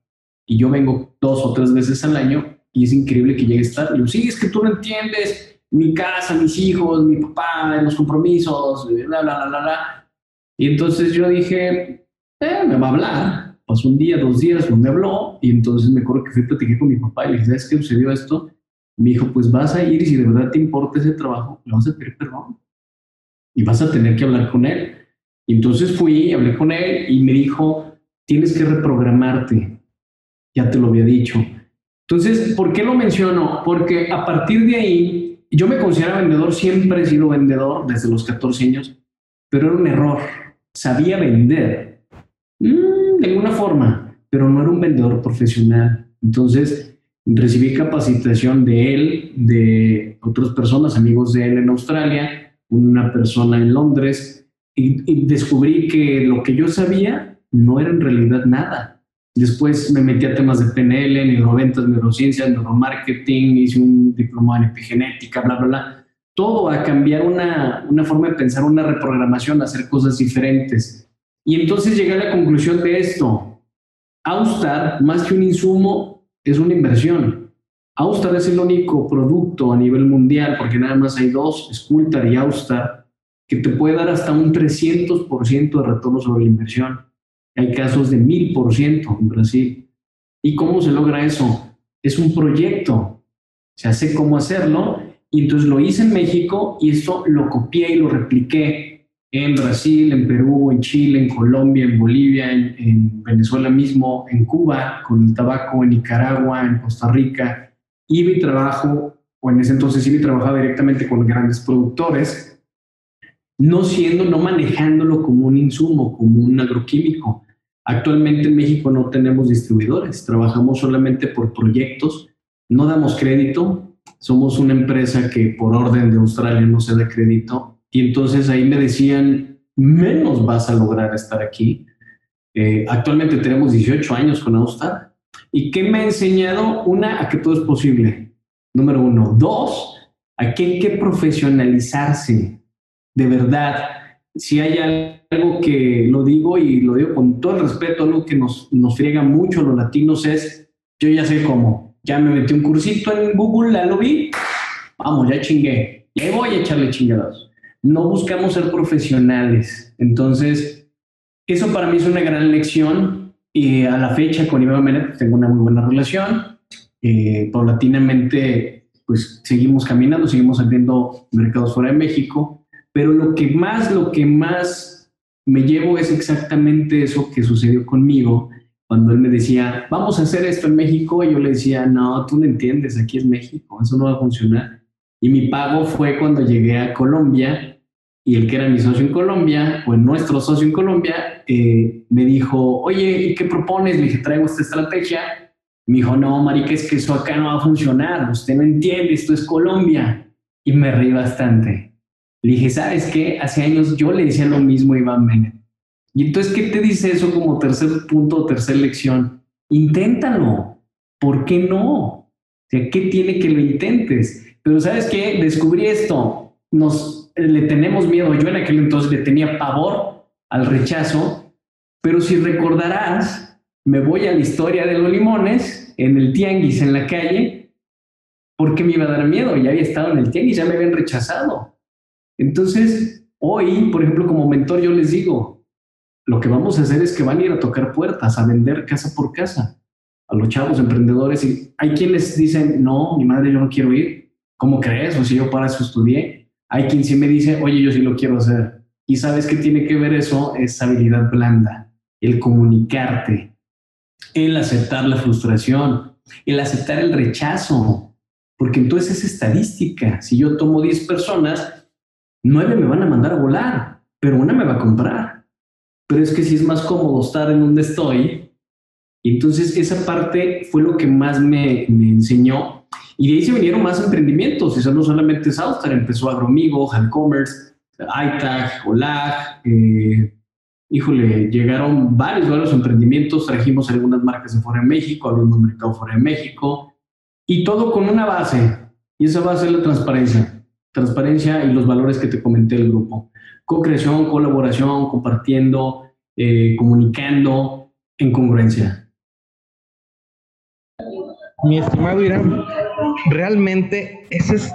Y yo vengo dos o tres veces al año y es increíble que llegues tarde. Y yo, sí, es que tú no entiendes mi casa, mis hijos, mi papá, los compromisos, bla, bla, bla, bla, bla. Y entonces yo dije, eh, me va a hablar. Pasó un día, dos días, me habló. Y entonces me acuerdo que fui a platicar con mi papá y le dije, ¿sabes qué sucedió esto? Me dijo, pues vas a ir y si de verdad te importa ese trabajo, le vas a pedir perdón. Y vas a tener que hablar con él. Y entonces fui, hablé con él y me dijo, tienes que reprogramarte. Ya te lo había dicho. Entonces, ¿por qué lo menciono? Porque a partir de ahí, yo me considero vendedor, siempre he sido vendedor desde los 14 años, pero era un error. Sabía vender mm, de alguna forma, pero no era un vendedor profesional. Entonces, recibí capacitación de él, de otras personas, amigos de él en Australia, una persona en Londres, y, descubrí que lo que yo sabía no era en realidad nada. Después me metí a temas de PNL, neuroventas, neurociencias, neuromarketing, hice un diploma en epigenética, bla, bla, bla. Todo a cambiar una, una forma de pensar, una reprogramación, hacer cosas diferentes. Y entonces llegué a la conclusión de esto. Austar, más que un insumo, es una inversión. Austar es el único producto a nivel mundial, porque nada más hay dos, Sculptar y Austar, que te puede dar hasta un 300% de retorno sobre la inversión. Hay casos de 1000% en Brasil. ¿Y cómo se logra eso? Es un proyecto. Se hace cómo hacerlo. Y entonces lo hice en México y esto lo copié y lo repliqué en Brasil, en Perú, en Chile, en Colombia, en Bolivia, en, en Venezuela mismo, en Cuba, con el tabaco, en Nicaragua, en Costa Rica. Y trabajo, o en ese entonces y trabajaba directamente con grandes productores no siendo, no manejándolo como un insumo, como un agroquímico. Actualmente en México no tenemos distribuidores, trabajamos solamente por proyectos, no damos crédito, somos una empresa que por orden de Australia no se da crédito y entonces ahí me decían, menos vas a lograr estar aquí. Eh, actualmente tenemos 18 años con Austar. ¿Y qué me ha enseñado? Una, a que todo es posible. Número uno. Dos, a que hay que profesionalizarse de verdad, si hay algo que lo digo y lo digo con todo el respeto, algo que nos, nos friega mucho los latinos es, yo ya sé cómo, ya me metí un cursito en Google, ya lo vi, vamos, ya chingué, ya voy a echarle chingados. No buscamos ser profesionales, entonces eso para mí es una gran lección y a la fecha con Iván Menet tengo una muy buena relación, eh, paulatinamente pues seguimos caminando, seguimos abriendo mercados fuera de México. Pero lo que más, lo que más me llevo es exactamente eso que sucedió conmigo. Cuando él me decía, vamos a hacer esto en México, y yo le decía, no, tú no entiendes, aquí es México, eso no va a funcionar. Y mi pago fue cuando llegué a Colombia y el que era mi socio en Colombia, o nuestro socio en Colombia, eh, me dijo, oye, ¿y qué propones? Le dije, traigo esta estrategia. Me dijo, no, marica, es que eso acá no va a funcionar, usted no entiende, esto es Colombia. Y me reí bastante. Le dije, ¿sabes qué? Hace años yo le decía lo mismo a Iván Bennett. Y entonces, ¿qué te dice eso como tercer punto o tercera lección? Inténtalo. ¿Por qué no? O sea, ¿qué tiene que lo intentes? Pero ¿sabes qué? Descubrí esto. Nos le tenemos miedo. Yo en aquel entonces le tenía pavor al rechazo. Pero si recordarás, me voy a la historia de los limones en el tianguis en la calle. ¿Por qué me iba a dar miedo? Ya había estado en el tianguis, ya me habían rechazado. Entonces, hoy, por ejemplo, como mentor, yo les digo, lo que vamos a hacer es que van a ir a tocar puertas, a vender casa por casa, a los chavos emprendedores. Y hay quienes dicen, no, mi madre, yo no quiero ir. ¿Cómo crees? O si yo para eso estudié. Hay quien sí me dice, oye, yo sí lo quiero hacer. Y sabes qué tiene que ver eso, es habilidad blanda, el comunicarte, el aceptar la frustración, el aceptar el rechazo, porque entonces es estadística. Si yo tomo 10 personas, nueve me van a mandar a volar, pero una me va a comprar. Pero es que si es más cómodo estar en donde estoy. Entonces esa parte fue lo que más me, me enseñó. Y de ahí se vinieron más emprendimientos. Eso no solamente es Austar, empezó Agromigo, Commerce, iTag, Olag. Eh, híjole, llegaron varios, varios emprendimientos. Trajimos algunas marcas de fuera de México, abrimos mercado fuera de México. Y todo con una base. Y esa base es la transparencia transparencia y los valores que te comenté del grupo. Co-creación, colaboración, compartiendo, eh, comunicando en congruencia. Mi estimado Irán, realmente ese es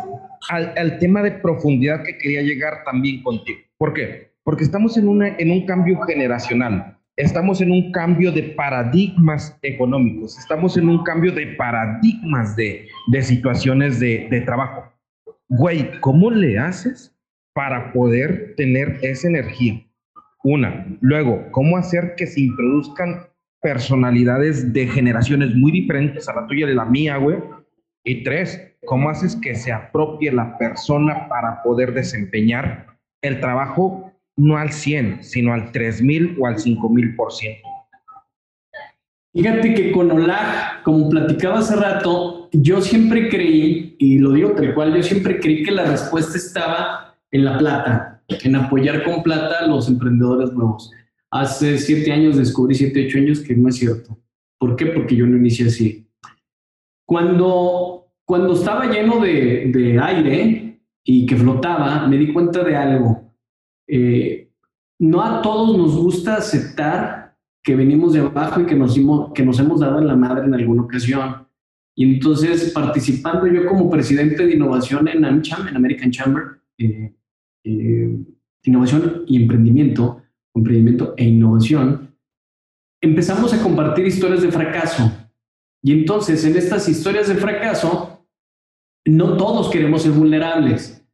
el tema de profundidad que quería llegar también contigo. ¿Por qué? Porque estamos en, una, en un cambio generacional, estamos en un cambio de paradigmas económicos, estamos en un cambio de paradigmas de, de situaciones de, de trabajo. Güey, ¿cómo le haces para poder tener esa energía? Una. Luego, ¿cómo hacer que se introduzcan personalidades de generaciones muy diferentes a la tuya y de la mía, güey? Y tres, ¿cómo haces que se apropie la persona para poder desempeñar el trabajo no al 100, sino al 3000 o al 5000 por ciento? Fíjate que con OLAG, como platicaba hace rato, yo siempre creí, y lo digo tal cual, yo siempre creí que la respuesta estaba en la plata, en apoyar con plata a los emprendedores nuevos hace siete años descubrí, siete, ocho años, que no es cierto. ¿Por qué? Porque yo no inicié así. Cuando, cuando estaba lleno de, de aire y que flotaba, me di cuenta de algo. Eh, no a todos nos gusta aceptar que venimos de abajo y que nos, que nos hemos dado en la madre en alguna ocasión. Y entonces, participando yo como presidente de innovación en AmCham, en American Chamber, eh, eh, innovación y emprendimiento, emprendimiento e innovación, empezamos a compartir historias de fracaso. Y entonces en estas historias de fracaso, no todos queremos ser vulnerables,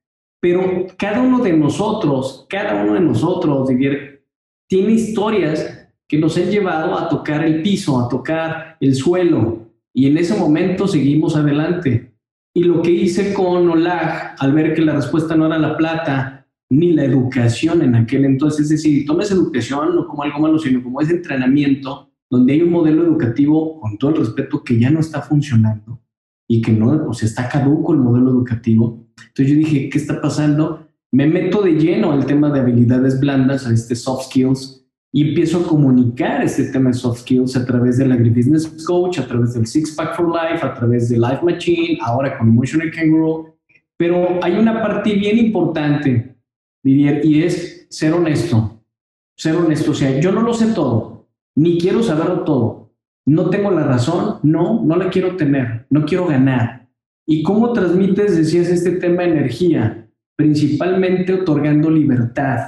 pero cada uno de nosotros, cada uno de nosotros, tiene historias que nos han llevado a tocar el piso, a tocar el suelo. Y en ese momento seguimos adelante. Y lo que hice con OLAG, al ver que la respuesta no era la plata, ni la educación en aquel entonces. Es decir, tomes educación no como algo malo, sino como ese entrenamiento donde hay un modelo educativo, con todo el respeto, que ya no está funcionando y que no, o sea, está caduco el modelo educativo. Entonces yo dije, ¿qué está pasando? Me meto de lleno al tema de habilidades blandas, a este soft skills, y empiezo a comunicar este tema de soft skills a través del Agribusiness Coach, a través del Six Pack for Life, a través de Life Machine, ahora con Emotional Kangaroo. Pero hay una parte bien importante y es ser honesto, ser honesto. O sea, yo no lo sé todo, ni quiero saberlo todo. No tengo la razón, no, no la quiero tener, no quiero ganar. ¿Y cómo transmites, decías, este tema energía? Principalmente otorgando libertad.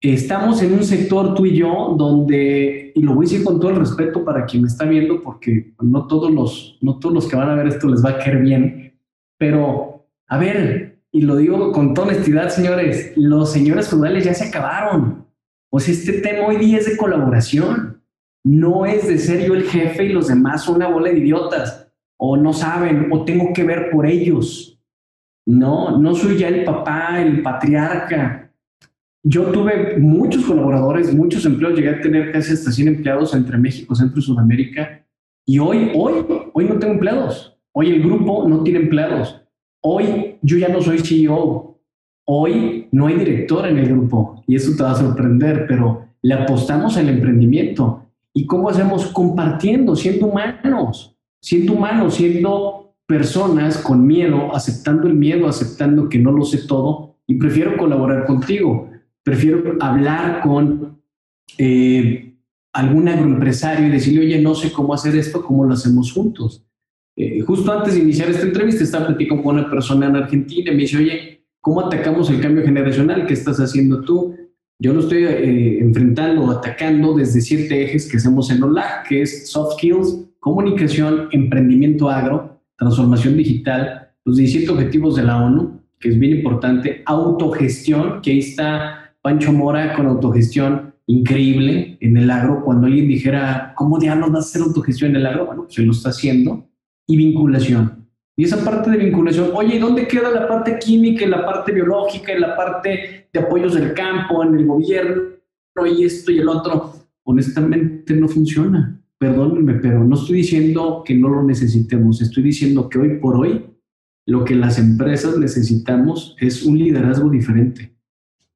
Estamos en un sector tú y yo donde, y lo voy a decir con todo el respeto para quien me está viendo, porque no todos los, no todos los que van a ver esto les va a caer bien, pero a ver, y lo digo con toda honestidad, señores, los señores feudales ya se acabaron. Sea, este tema hoy día es de colaboración. No es de ser yo el jefe y los demás son una bola de idiotas. O no saben, o tengo que ver por ellos. No, no soy ya el papá, el patriarca. Yo tuve muchos colaboradores, muchos empleados, llegué a tener casi hasta 100 empleados entre México, Centro y Sudamérica. Y hoy, hoy, hoy no tengo empleados. Hoy el grupo no tiene empleados. Hoy yo ya no soy CEO. Hoy no hay director en el grupo y eso te va a sorprender, pero le apostamos al emprendimiento. ¿Y cómo hacemos? Compartiendo, siendo humanos, siendo humanos, siendo personas con miedo, aceptando el miedo, aceptando que no lo sé todo y prefiero colaborar contigo. Prefiero hablar con eh, algún agroempresario y decirle, oye, no sé cómo hacer esto, cómo lo hacemos juntos. Eh, justo antes de iniciar esta entrevista, estaba platicando con una persona en Argentina y me dice, oye, ¿cómo atacamos el cambio generacional? ¿Qué estás haciendo tú? Yo lo estoy eh, enfrentando, atacando desde siete ejes que hacemos en OLAG, que es soft skills, comunicación, emprendimiento agro, transformación digital, los 17 objetivos de la ONU, que es bien importante, autogestión, que ahí está Pancho Mora con autogestión increíble en el agro. Cuando alguien dijera, ¿cómo diablos va a hacer autogestión en el agro? Bueno, se lo está haciendo y vinculación. Y esa parte de vinculación, oye, ¿y dónde queda la parte química la parte biológica la parte de apoyos del campo, en el gobierno y esto y el otro? Honestamente no funciona. Perdónenme, pero no estoy diciendo que no lo necesitemos, estoy diciendo que hoy por hoy lo que las empresas necesitamos es un liderazgo diferente.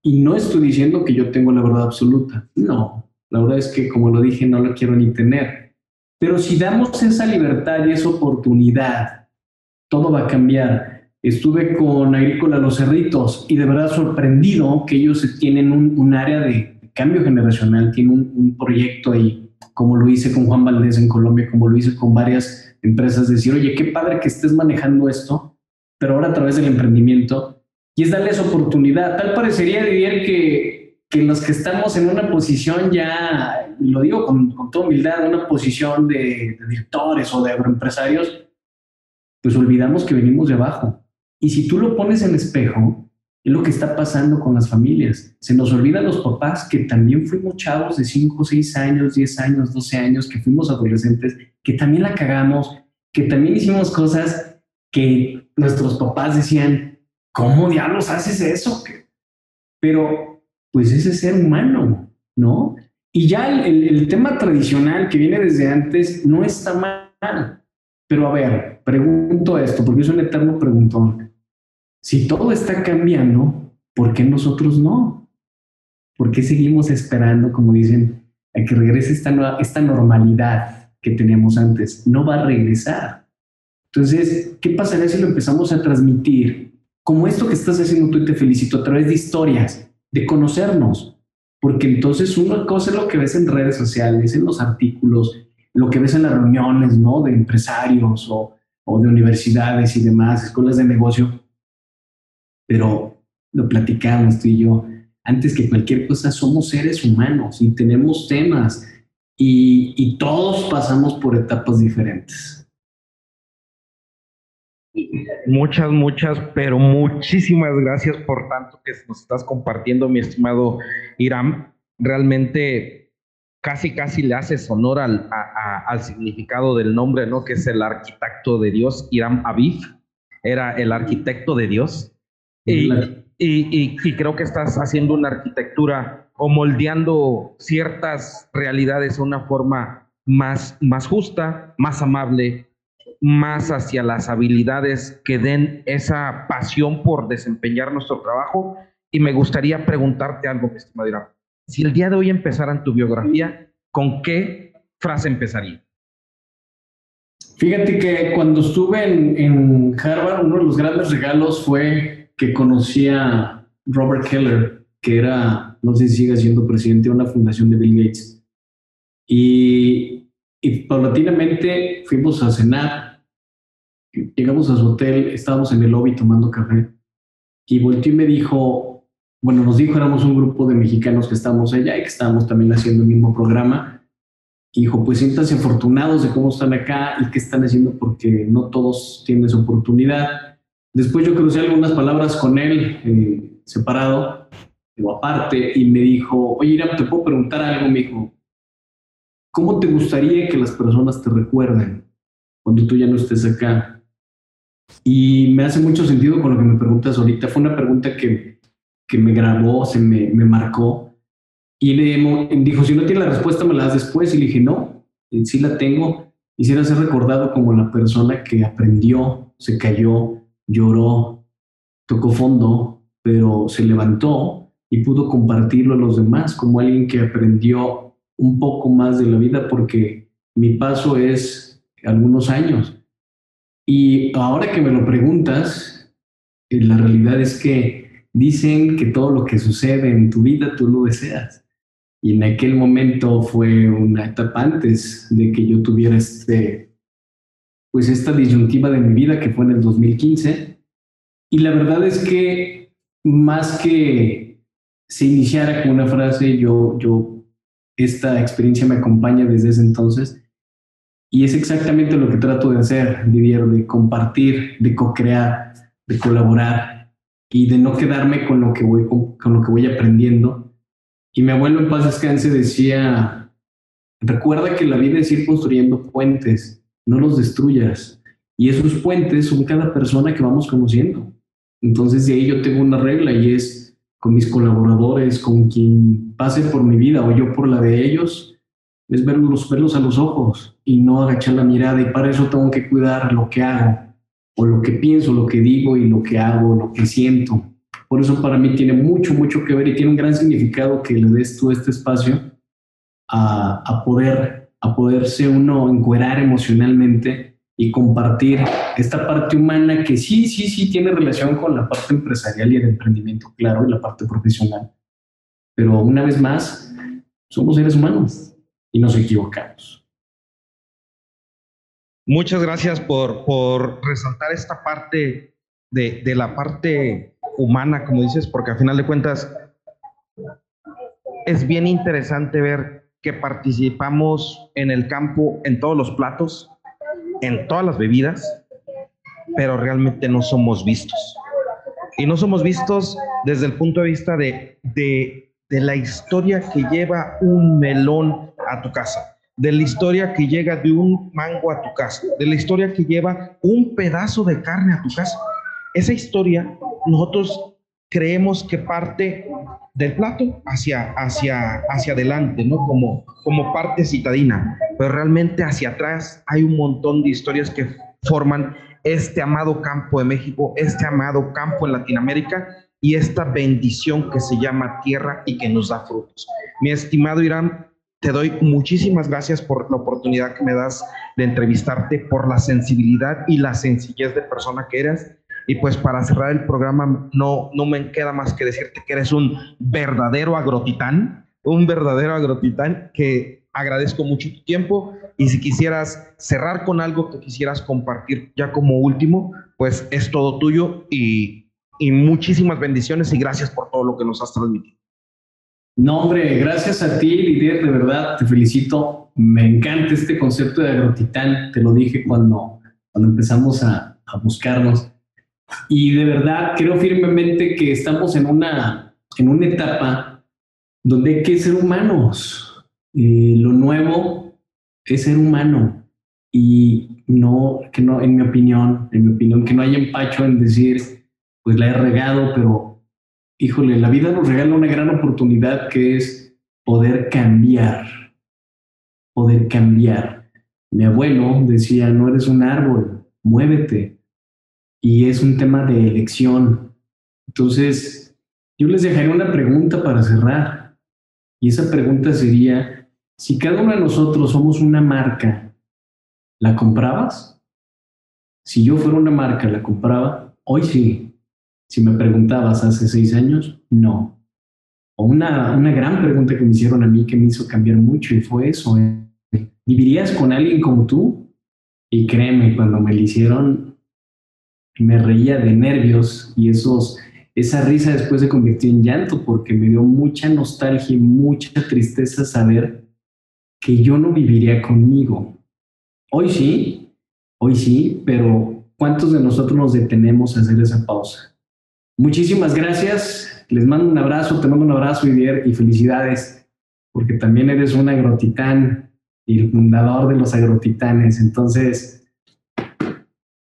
Y no estoy diciendo que yo tengo la verdad absoluta, no, la verdad es que como lo dije, no lo quiero ni tener pero si damos esa libertad y esa oportunidad, todo va a cambiar. estuve con Agrícola Los Cerritos y de verdad sorprendido que ellos tienen un, área de cambio generacional, tienen un, proyecto ahí, como lo hice con Juan Valdés en Colombia, como lo hice con varias empresas, decir, oye, qué padre que estés manejando esto, pero ahora a través del emprendimiento, y es darles oportunidad. Tal parecería, Didier, que, que los que estamos en una posición ya, lo digo con, con toda humildad, una posición de, de directores o de agroempresarios, pues olvidamos que venimos de abajo. Y si tú lo pones en espejo, es lo que está pasando con las familias. Se nos olvidan los papás que también fuimos chavos de 5, 6 años, 10 años, 12 años, que fuimos adolescentes, que también la cagamos, que también hicimos cosas que nuestros papás decían, ¿cómo diablos haces eso? Pero pues ese ser humano, ¿no? Y ya el, el tema tradicional que viene desde antes no está mal. Pero a ver, pregunto esto, porque es un eterno preguntón. Si todo está cambiando, ¿por qué nosotros no? ¿Por qué seguimos esperando, como dicen, a que regrese esta, esta normalidad que teníamos antes? No va a regresar. Entonces, ¿qué pasaría si lo empezamos a transmitir? Como esto que estás haciendo tú y te felicito a través de historias, de conocernos. Porque entonces una cosa lo que ves en redes sociales, en los artículos, lo que ves en las reuniones, ¿no? De empresarios o, o de universidades y demás, escuelas de negocio. Pero lo platicamos tú y yo. Antes que cualquier cosa, somos seres humanos y tenemos temas y, y todos pasamos por etapas diferentes. Muchas, muchas, pero muchísimas gracias por tanto que nos estás compartiendo, mi estimado Iram. Realmente casi, casi le haces honor al, al significado del nombre, ¿no? Que es el arquitecto de Dios, Iram Aviv, era el arquitecto de Dios. Y, y, y, creo que estás haciendo una arquitectura o moldeando ciertas realidades de una forma más, más justa, más amable, más hacia las habilidades que den esa pasión por desempeñar nuestro trabajo. Y me gustaría preguntarte algo, mi estimado Iram. Si el día de hoy empezaran tu biografía, ¿con qué frase empezaría? Fíjate que cuando estuve en, Harvard, uno de los grandes regalos fue que conocí a Robert Keller, que era, no sé si sigue siendo presidente de una fundación de Bill Gates. Y, y paulatinamente fuimos a cenar, llegamos a su hotel, estábamos en el lobby tomando café, y volteó y me dijo, bueno, nos dijo, éramos un grupo de mexicanos que estamos allá y que estábamos también haciendo el mismo programa. Y dijo, pues siéntanse afortunados de cómo están acá y qué están haciendo porque no todos tienen esa oportunidad. Después yo crucé algunas palabras con él, eh, separado, o aparte, y me dijo, oye, Irán, ¿te puedo preguntar algo? Me dijo, ¿cómo te gustaría que las personas te recuerden cuando tú ya no estés acá? Y me hace mucho sentido con lo que me preguntas ahorita. Fue una pregunta que que me grabó, se me, me marcó. Y le dijo, si no tiene la respuesta, me la das después. Y le dije, no, sí la tengo. Quisiera ser recordado como la persona que aprendió, se cayó, lloró, tocó fondo, pero se levantó y pudo compartirlo a los demás como alguien que aprendió un poco más de la vida porque mi paso es algunos años. Y ahora que me lo preguntas, eh, la realidad es que Dicen que todo lo que sucede en tu vida tú lo deseas. Y en aquel momento fue una etapa antes de que yo tuviera este, pues esta disyuntiva de mi vida que fue en el 2015. Y la verdad es que más que se iniciara con una frase, yo, yo, esta experiencia me acompaña desde ese entonces. Y es exactamente lo que trato de hacer, Didier, de compartir, de co-crear, de colaborar, y de no quedarme con lo que voy, con, lo que voy aprendiendo. Y mi abuelo en paz descanse decía, recuerda que la vida es ir construyendo puentes, no los destruyas. Y esos puentes son cada persona que vamos conociendo. Entonces de ahí yo tengo una regla y es con mis colaboradores, con quien pase por mi vida o yo por la de ellos, es verlos, verlos a los ojos y no agachar la mirada. Y para eso tengo que cuidar lo que hago o lo que pienso, lo que digo y lo que hago, lo que siento. Por eso para mí tiene mucho, mucho que ver y tiene un gran significado que le des tú este espacio a, a poder, a poderse uno encuerar emocionalmente y compartir esta parte humana que sí, sí, sí tiene relación con la parte empresarial y el emprendimiento, claro, y la parte profesional. Pero una vez más, somos seres humanos y nos equivocamos. Muchas gracias por, por resaltar esta parte de, de la parte humana, como dices, porque al final de cuentas es bien interesante ver que participamos en el campo en todos los platos, en todas las bebidas, pero realmente no somos vistos. Y no somos vistos desde el punto de vista de, de, de la historia que lleva un melón a tu casa, de la historia que llega de un mango a tu casa, de la historia que lleva un pedazo de carne a tu casa. Esa historia nosotros creemos que parte del plato hacia, hacia, hacia adelante, ¿no? Como, como parte citadina, pero realmente hacia atrás hay un montón de historias que forman este amado campo de México, este amado campo en Latinoamérica y esta bendición que se llama tierra y que nos da frutos. Mi estimado Irán, te doy muchísimas gracias por la oportunidad que me das de entrevistarte, por la sensibilidad y la sencillez de persona que eres y pues para cerrar el programa, no, no me queda más que decirte que eres un verdadero agrotitán, un verdadero agrotitán que agradezco mucho tu tiempo y si quisieras cerrar con algo que quisieras compartir ya como último, pues es todo tuyo y, y muchísimas bendiciones y gracias por todo lo que nos has transmitido. No, hombre, gracias a ti, Lidier, de verdad, te felicito. Me encanta este concepto de agrotitán, te lo dije cuando, cuando empezamos a, a buscarnos. Y de verdad creo firmemente que estamos en una, en una etapa donde hay que ser humanos. Eh, lo nuevo es ser humano y no, que no, en mi opinión, en mi opinión, que no haya empacho en decir, pues la he regado, pero híjole, la vida nos regala una gran oportunidad que es poder cambiar, poder cambiar. Mi abuelo decía, no eres un árbol, muévete y es un tema de elección. Entonces, yo les dejaré una pregunta para cerrar. Y esa pregunta sería, si cada uno de nosotros somos una marca, ¿la comprabas? Si yo fuera una marca, ¿la compraba? Hoy sí. Si me preguntabas hace seis años, no. O una, una gran pregunta que me hicieron a mí que me hizo cambiar mucho y fue eso. ¿eh? ¿Vivirías con alguien como tú? Y créeme, cuando me lo hicieron, me reía de nervios y esos, esa risa después se convirtió en llanto porque me dio mucha nostalgia y mucha tristeza saber que yo no viviría conmigo. Hoy sí, hoy sí, pero ¿cuántos de nosotros nos detenemos a hacer esa pausa? Muchísimas gracias, les mando un abrazo, te mando un abrazo y felicidades, porque también eres un agrotitán y el fundador de los agrotitanes, entonces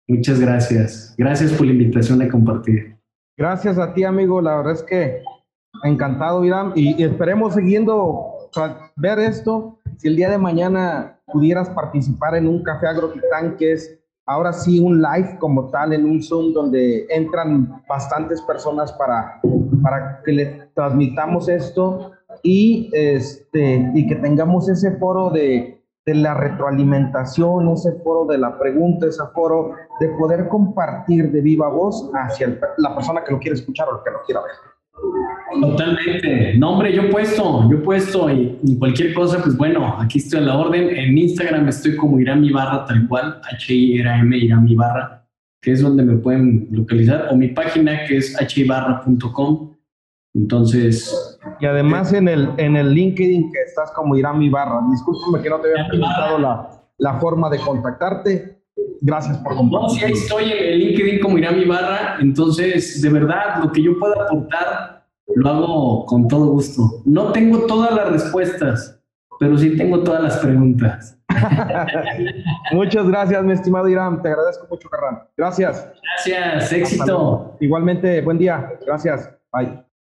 Muchas gracias. Gracias por la invitación a compartir. Gracias a ti, amigo. La verdad es que encantado, Irán. Y, esperemos siguiendo, ver esto. Si el día de mañana pudieras participar en un café agrotitán, que es ahora sí un live como tal, en un Zoom, donde entran bastantes personas para, para que le transmitamos esto y, este, y que tengamos ese foro de de la retroalimentación, ese foro de la pregunta, ese foro de poder compartir de viva voz hacia la persona que lo quiere escuchar o que lo quiera ver. Totalmente. No, hombre, yo puesto, yo puesto y, cualquier cosa, pues bueno, aquí estoy a la orden. En Instagram estoy como Irami Barra, tal cual, H-I-R-A-M, Irami Barra, que es donde me pueden localizar, o mi página que es hibarra.com. Entonces. Y además en el, en el LinkedIn que estás como Irán Ibarra. Discúlpame que no te había preguntado la, la, forma de contactarte. Gracias por compartir. No, sí, ahí estoy en el LinkedIn como Irán Ibarra. Entonces, de verdad, lo que yo pueda aportar, lo hago con todo gusto. No tengo todas las respuestas, pero sí tengo todas las preguntas. Muchas gracias, mi estimado Irán. Te agradezco mucho, Carran. Gracias. Gracias, éxito. Igualmente, buen día. Gracias. Bye.